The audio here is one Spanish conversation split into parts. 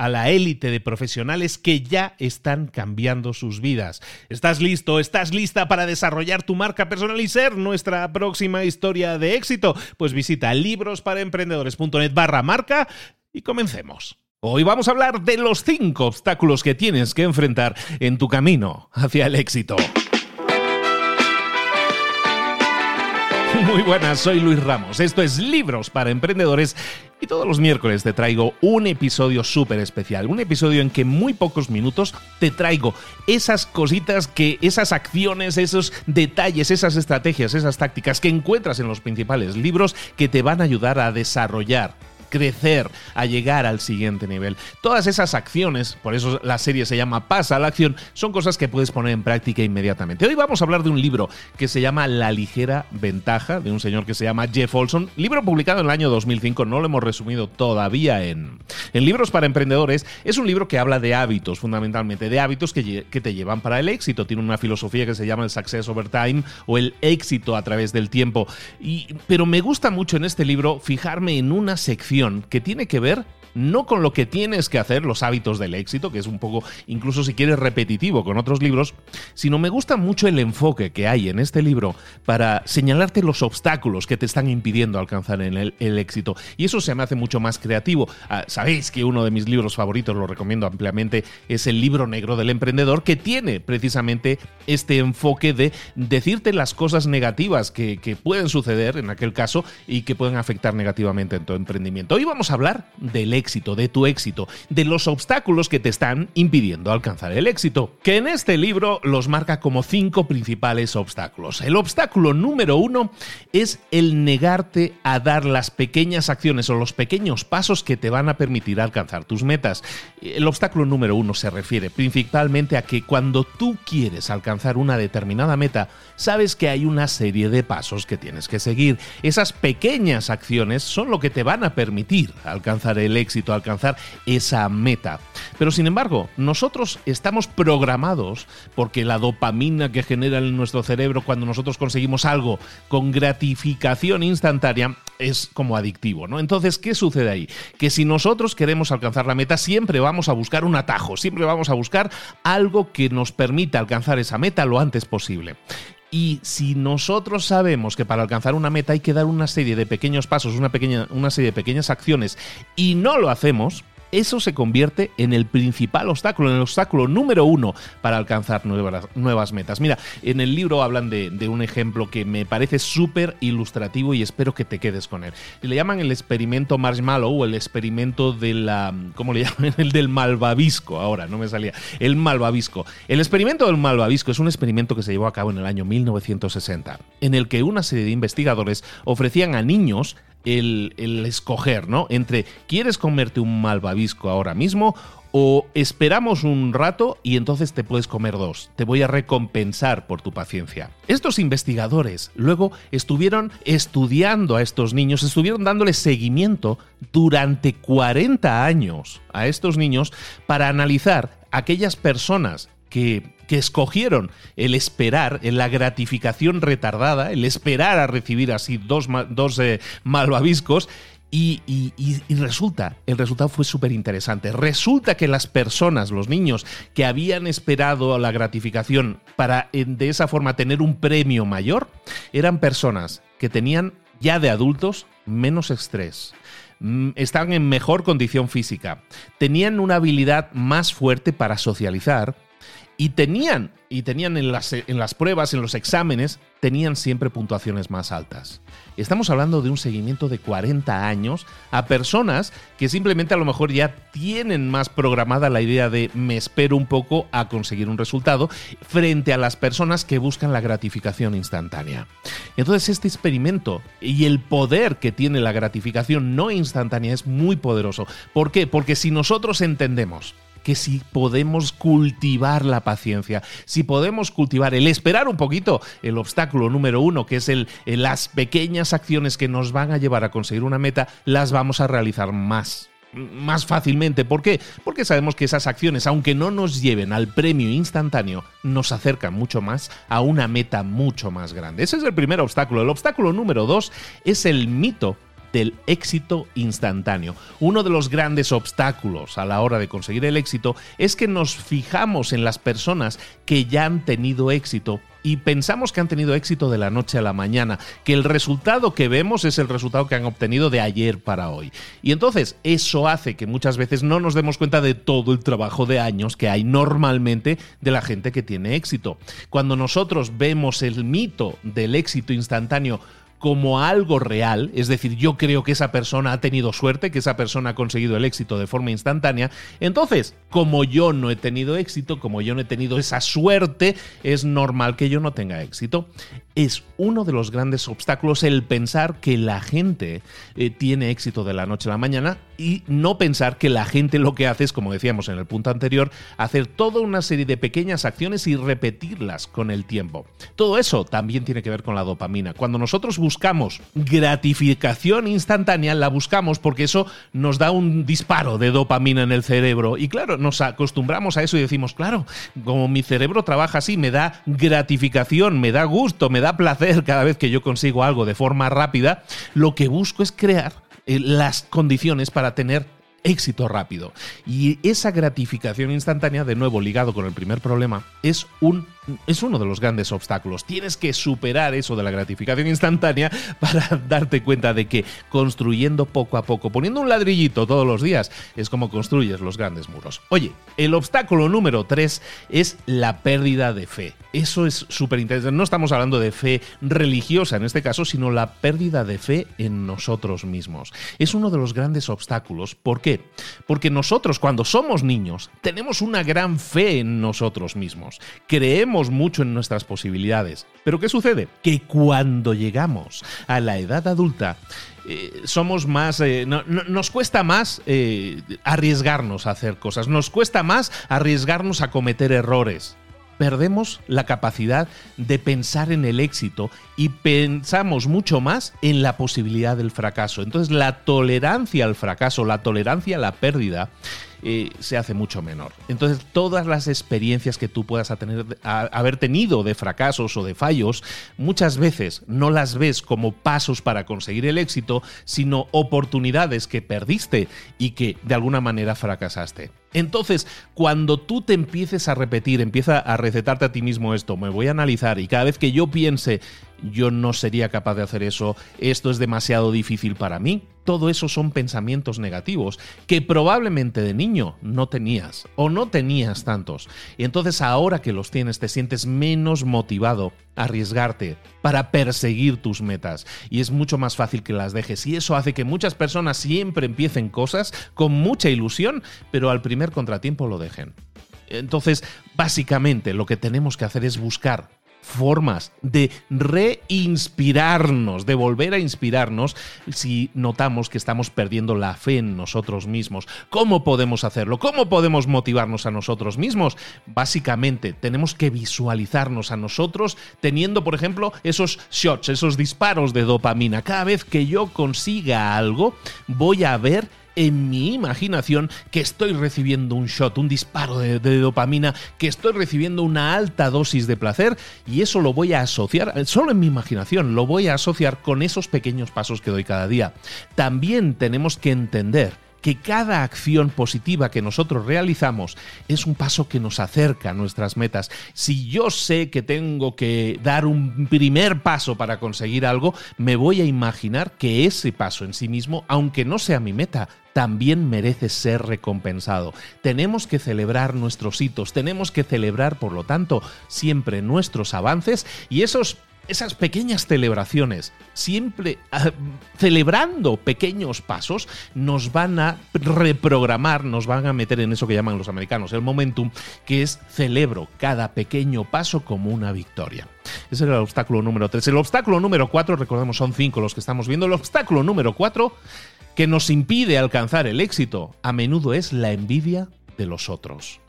a la élite de profesionales que ya están cambiando sus vidas. ¿Estás listo? ¿Estás lista para desarrollar tu marca personal y ser nuestra próxima historia de éxito? Pues visita librosparaemprendedores.net barra marca y comencemos. Hoy vamos a hablar de los cinco obstáculos que tienes que enfrentar en tu camino hacia el éxito. Muy buenas, soy Luis Ramos. Esto es Libros para Emprendedores y todos los miércoles te traigo un episodio súper especial. Un episodio en que muy pocos minutos te traigo esas cositas que, esas acciones, esos detalles, esas estrategias, esas tácticas que encuentras en los principales libros que te van a ayudar a desarrollar crecer, a llegar al siguiente nivel. Todas esas acciones, por eso la serie se llama Pasa a la acción, son cosas que puedes poner en práctica inmediatamente. Hoy vamos a hablar de un libro que se llama La ligera ventaja, de un señor que se llama Jeff Olson, libro publicado en el año 2005, no lo hemos resumido todavía en, en libros para emprendedores. Es un libro que habla de hábitos, fundamentalmente, de hábitos que, te llevan para el éxito. Tiene una filosofía que se llama el Success Over Time o el éxito a través del tiempo. Y, pero me gusta mucho en este libro fijarme en una sección que tiene que ver no con lo que tienes que hacer, los hábitos del éxito, que es un poco, incluso si quieres, repetitivo con otros libros, sino me gusta mucho el enfoque que hay en este libro para señalarte los obstáculos que te están impidiendo alcanzar el, el éxito. Y eso se me hace mucho más creativo. Ah, sabéis que uno de mis libros favoritos, lo recomiendo ampliamente, es el libro negro del emprendedor, que tiene precisamente este enfoque de decirte las cosas negativas que, que pueden suceder en aquel caso y que pueden afectar negativamente en tu emprendimiento. Hoy vamos a hablar del éxito éxito, de tu éxito, de los obstáculos que te están impidiendo alcanzar el éxito, que en este libro los marca como cinco principales obstáculos. El obstáculo número uno es el negarte a dar las pequeñas acciones o los pequeños pasos que te van a permitir alcanzar tus metas. El obstáculo número uno se refiere principalmente a que cuando tú quieres alcanzar una determinada meta, sabes que hay una serie de pasos que tienes que seguir. Esas pequeñas acciones son lo que te van a permitir alcanzar el éxito éxito, alcanzar esa meta. Pero sin embargo, nosotros estamos programados porque la dopamina que genera en nuestro cerebro cuando nosotros conseguimos algo con gratificación instantánea es como adictivo, ¿no? Entonces, ¿qué sucede ahí? Que si nosotros queremos alcanzar la meta, siempre vamos a buscar un atajo, siempre vamos a buscar algo que nos permita alcanzar esa meta lo antes posible. Y si nosotros sabemos que para alcanzar una meta hay que dar una serie de pequeños pasos, una, pequeña, una serie de pequeñas acciones, y no lo hacemos, eso se convierte en el principal obstáculo, en el obstáculo número uno para alcanzar nuevas, metas. Mira, en el libro hablan de, un ejemplo que me parece súper ilustrativo y espero que te quedes con él. Le llaman el experimento marshmallow o el experimento de la... ¿Cómo le llaman? El del malvavisco, ahora no me salía. El malvavisco. El experimento del malvavisco es un experimento que se llevó a cabo en el año 1960, en el que una serie de investigadores ofrecían a niños el, escoger, ¿no? Entre, ¿quieres comerte un malvavisco ahora mismo o esperamos un rato y entonces te puedes comer dos. Te voy a recompensar por tu paciencia. Estos investigadores luego estuvieron estudiando a estos niños, estuvieron dándoles seguimiento durante 40 años a estos niños para analizar aquellas personas que, que, escogieron el esperar, la gratificación retardada, el esperar a recibir así dos, dos eh, malvaviscos, y, resulta, el resultado fue súper interesante. Resulta que las personas, los niños que habían esperado la gratificación para de esa forma tener un premio mayor, eran personas que tenían ya de adultos menos estrés, mm, estaban en mejor condición física, tenían una habilidad más fuerte para socializar y tenían, y tenían en las, en las pruebas, en los exámenes, tenían siempre puntuaciones más altas. Estamos hablando de un seguimiento de 40 años a personas que simplemente a lo mejor ya tienen más programada la idea de me espero un poco a conseguir un resultado frente a las personas que buscan la gratificación instantánea. Entonces este experimento y el poder que tiene la gratificación no instantánea es muy poderoso. ¿Por qué? Porque si nosotros entendemos que si podemos cultivar la paciencia, si podemos cultivar el esperar un poquito, el obstáculo número uno, que es el, las pequeñas acciones que nos van a llevar a conseguir una meta, las vamos a realizar más más fácilmente. ¿Por qué? Porque sabemos que esas acciones, aunque no nos lleven al premio instantáneo, nos acercan mucho más a una meta mucho más grande. Ese es el primer obstáculo. El obstáculo número dos es el mito del éxito instantáneo. Uno de los grandes obstáculos a la hora de conseguir el éxito es que nos fijamos en las personas que ya han tenido éxito y pensamos que han tenido éxito de la noche a la mañana, que el resultado que vemos es el resultado que han obtenido de ayer para hoy. Y entonces eso hace que muchas veces no nos demos cuenta de todo el trabajo de años que hay normalmente de la gente que tiene éxito. Cuando nosotros vemos el mito del éxito instantáneo como algo real, es decir, yo creo que esa persona ha tenido suerte, que esa persona ha conseguido el éxito de forma instantánea, entonces, como yo no he tenido éxito, como yo no he tenido esa suerte, es normal que yo no tenga éxito. Es uno de los grandes obstáculos el pensar que la gente eh, tiene éxito de la noche a la mañana y no pensar que la gente lo que hace es, como decíamos en el punto anterior, hacer toda una serie de pequeñas acciones y repetirlas con el tiempo. Todo eso también tiene que ver con la dopamina. Cuando nosotros buscamos gratificación instantánea, la buscamos porque eso nos da un disparo de dopamina en el cerebro. Y claro, nos acostumbramos a eso y decimos, claro, como mi cerebro trabaja así, me da gratificación, me da gusto, me da placer cada vez que yo consigo algo de forma rápida, lo que busco es crear eh, las condiciones para tener éxito rápido. Y esa gratificación instantánea, de nuevo ligado con el primer problema, es un es uno de los grandes obstáculos. Tienes que superar eso de la gratificación instantánea para darte cuenta de que construyendo poco a poco, poniendo un ladrillito todos los días, es como construyes los grandes muros. Oye, el obstáculo número 3 es la pérdida de fe. Eso es súper interesante. No estamos hablando de fe religiosa en este caso, sino la pérdida de fe en nosotros mismos. Es uno de los grandes obstáculos. ¿Por Porque nosotros cuando somos niños tenemos una gran fe en nosotros mismos. Creemos mucho en nuestras posibilidades. Pero ¿qué sucede? Que cuando llegamos a la edad adulta, eh, somos más, eh, nos cuesta más eh, arriesgarnos a hacer cosas, nos cuesta más arriesgarnos a cometer errores. Perdemos la capacidad de pensar en el éxito y pensamos mucho más en la posibilidad del fracaso. Entonces la tolerancia al fracaso, la tolerancia a la pérdida, eh, se hace mucho menor. Entonces, todas las experiencias que tú puedas tener, haber tenido de fracasos o de fallos, muchas veces no las ves como pasos para conseguir el éxito, sino oportunidades que perdiste y que de alguna manera fracasaste. Entonces, cuando tú te empieces a repetir, empieza a recetarte a ti mismo esto, me voy a analizar y cada vez que yo piense, yo no sería capaz de hacer eso, esto es demasiado difícil para mí, todo eso son pensamientos negativos que probablemente de niño no tenías o no tenías tantos. Y entonces ahora que los tienes te sientes menos motivado a arriesgarte para perseguir tus metas y es mucho más fácil que las dejes y eso hace que muchas personas siempre empiecen cosas con mucha ilusión, pero al primer contratiempo lo dejen. Entonces, básicamente lo que tenemos que hacer es buscar formas de reinspirarnos, de volver a inspirarnos si notamos que estamos perdiendo la fe en nosotros mismos. ¿Cómo podemos hacerlo? ¿Cómo podemos motivarnos a nosotros mismos? Básicamente, tenemos que visualizarnos a nosotros teniendo, por ejemplo, esos shots, esos disparos de dopamina. Cada vez que yo consiga algo, voy a ver en mi imaginación que estoy recibiendo un shot, un disparo de, dopamina, que estoy recibiendo una alta dosis de placer y eso lo voy a asociar, solo en mi imaginación, lo voy a asociar con esos pequeños pasos que doy cada día. También tenemos que entender que cada acción positiva que nosotros realizamos es un paso que nos acerca a nuestras metas. Si yo sé que tengo que dar un primer paso para conseguir algo, me voy a imaginar que ese paso en sí mismo, aunque no sea mi meta, también merece ser recompensado. Tenemos que celebrar nuestros hitos, tenemos que celebrar, por lo tanto, siempre nuestros avances y esos esas pequeñas celebraciones, siempre ah, celebrando pequeños pasos, nos van a reprogramar, nos van a meter en eso que llaman los americanos el momentum, que es celebro cada pequeño paso como una victoria. Ese es el obstáculo número 3. El obstáculo número 4, recordemos, son 5 los que estamos viendo. El obstáculo número 4 que nos impide alcanzar el éxito a menudo es la envidia de los otros.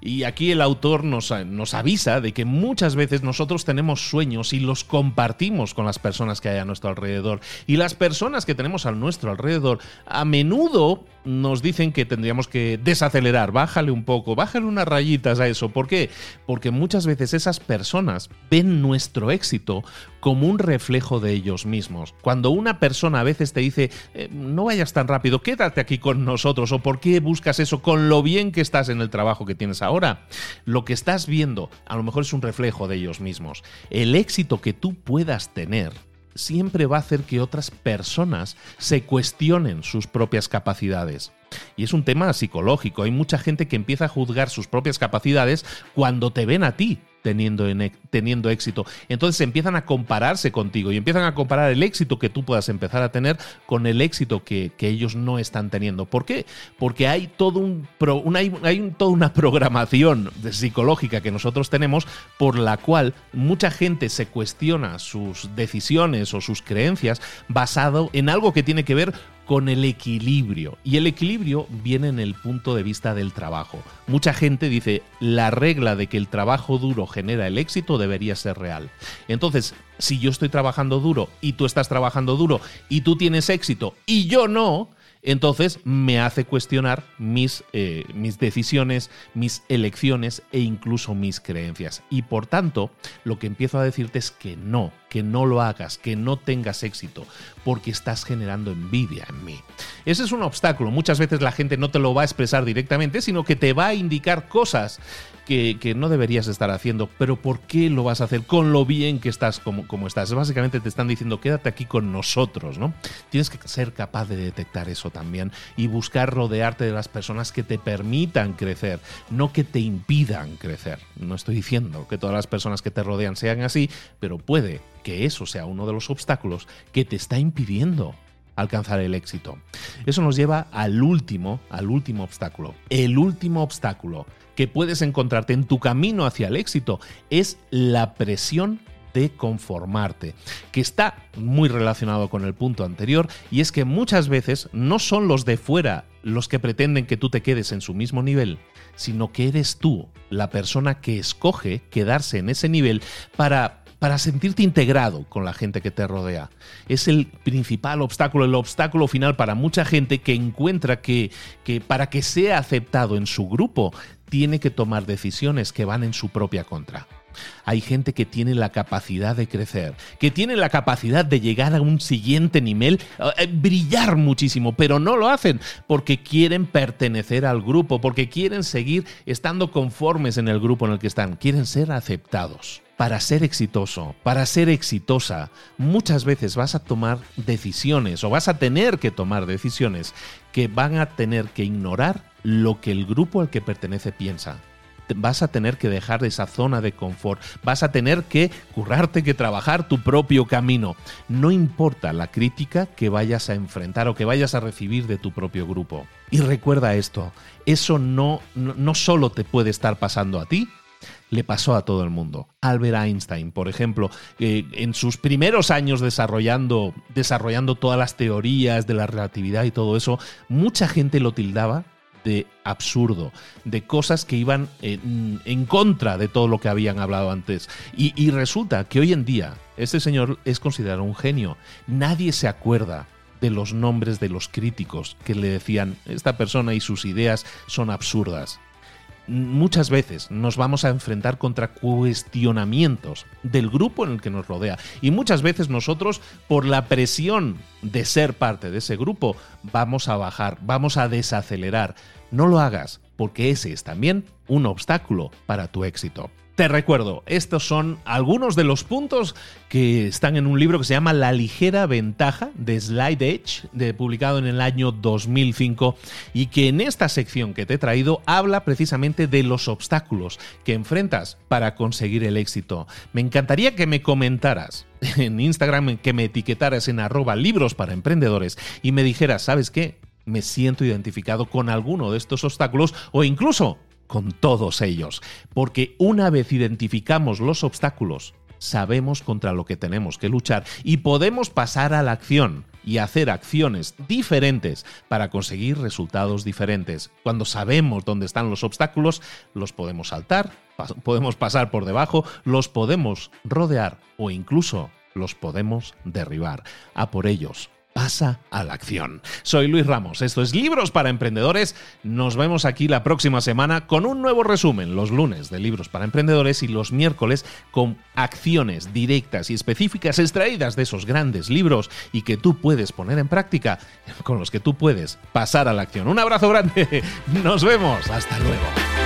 Y aquí el autor nos, nos, avisa de que muchas veces nosotros tenemos sueños y los compartimos con las personas que hay a nuestro alrededor. Y las personas que tenemos a nuestro alrededor a menudo nos dicen que tendríamos que desacelerar, bájale un poco, bájale unas rayitas a eso. ¿Por qué? Porque muchas veces esas personas ven nuestro éxito como un reflejo de ellos mismos. Cuando una persona a veces te dice, eh, no vayas tan rápido, quédate aquí con nosotros, o por qué buscas eso con lo bien que estás en el trabajo que tienes lo que estás viendo a lo mejor es un reflejo de ellos mismos. El éxito que tú puedas tener siempre va a hacer que otras personas se cuestionen sus propias capacidades. Y es un tema psicológico. Hay mucha gente que empieza a juzgar sus propias capacidades cuando te ven a ti teniendo, teniendo éxito. Entonces empiezan a compararse contigo y empiezan a comparar el éxito que tú puedas empezar a tener con el éxito que, ellos no están teniendo. ¿Por qué? Porque hay, todo un, hay, toda una programación psicológica que nosotros tenemos por la cual mucha gente se cuestiona sus decisiones o sus creencias basado en algo que tiene que ver con el equilibrio. Y el equilibrio viene en el punto de vista del trabajo. Mucha gente dice, la regla de que el trabajo duro genera el éxito debería ser real. Entonces, si yo estoy trabajando duro y tú estás trabajando duro y tú tienes éxito y yo no, entonces me hace cuestionar mis, eh, mis decisiones, mis elecciones e incluso mis creencias. Y por tanto, lo que empiezo a decirte es que no, que no lo hagas, que no tengas éxito, porque estás generando envidia en mí. Ese es un obstáculo. Muchas veces la gente no te lo va a expresar directamente, sino que te va a indicar cosas que, no deberías estar haciendo, pero ¿por qué lo vas a hacer con lo bien que estás como, como estás? Básicamente te están diciendo, quédate aquí con nosotros, ¿no? Tienes que ser capaz de detectar eso también y buscar rodearte de las personas que te permitan crecer, no que te impidan crecer. No estoy diciendo que todas las personas que te rodean sean así, pero puede que eso sea uno de los obstáculos que te está impidiendo alcanzar el éxito. Eso nos lleva al último, al último obstáculo. El último obstáculo que puedes encontrarte en tu camino hacia el éxito es la presión de conformarte, que está muy relacionado con el punto anterior, y es que muchas veces no son los de fuera los que pretenden que tú te quedes en su mismo nivel, sino que eres tú la persona que escoge quedarse en ese nivel para para sentirte integrado con la gente que te rodea. Es el principal obstáculo, el obstáculo final para mucha gente que encuentra que, que para que sea aceptado en su grupo, tiene que tomar decisiones que van en su propia contra. Hay gente que tiene la capacidad de crecer, que tiene la capacidad de llegar a un siguiente nivel, eh, brillar muchísimo, pero no lo hacen porque quieren pertenecer al grupo, porque quieren seguir estando conformes en el grupo en el que están, quieren ser aceptados para ser exitoso, para ser exitosa, muchas veces vas a tomar decisiones o vas a tener que tomar decisiones que van a tener que ignorar lo que el grupo al que pertenece piensa. Vas a tener que dejar esa zona de confort, vas a tener que currarte, que trabajar tu propio camino. No importa la crítica que vayas a enfrentar o que vayas a recibir de tu propio grupo. Y recuerda esto, eso no, no, no solo te puede estar pasando a ti, le pasó a todo el mundo. Albert Einstein, por ejemplo, eh, en sus primeros años desarrollando, desarrollando todas las teorías de la relatividad y todo eso, mucha gente lo tildaba de absurdo, de cosas que iban en, contra de todo lo que habían hablado antes. Y, y resulta que hoy en día este señor es considerado un genio. Nadie se acuerda de los nombres de los críticos que le decían, esta persona y sus ideas son absurdas muchas veces nos vamos a enfrentar contra cuestionamientos del grupo en el que nos rodea. Y muchas veces nosotros, por la presión de ser parte de ese grupo, vamos a bajar, vamos a desacelerar. No lo hagas, porque ese es también un obstáculo para tu éxito. Te recuerdo, estos son algunos de los puntos que están en un libro que se llama La ligera ventaja de Slide Edge, publicado en el año 2005, y que en esta sección que te he traído habla precisamente de los obstáculos que enfrentas para conseguir el éxito. Me encantaría que me comentaras en Instagram, que me etiquetaras en arroba libros para emprendedores y me dijeras, ¿sabes qué? Me siento identificado con alguno de estos obstáculos o incluso con todos ellos, porque una vez identificamos los obstáculos, sabemos contra lo que tenemos que luchar y podemos pasar a la acción y hacer acciones diferentes para conseguir resultados diferentes. Cuando sabemos dónde están los obstáculos, los podemos saltar, podemos pasar por debajo, los podemos rodear o incluso los podemos derribar. A por ellos pasa a la acción. Soy Luis Ramos, esto es Libros para Emprendedores. Nos vemos aquí la próxima semana con un nuevo resumen, los lunes de Libros para Emprendedores y los miércoles con acciones directas y específicas extraídas de esos grandes libros y que tú puedes poner en práctica, con los que tú puedes pasar a la acción. Un abrazo grande, nos vemos, hasta luego.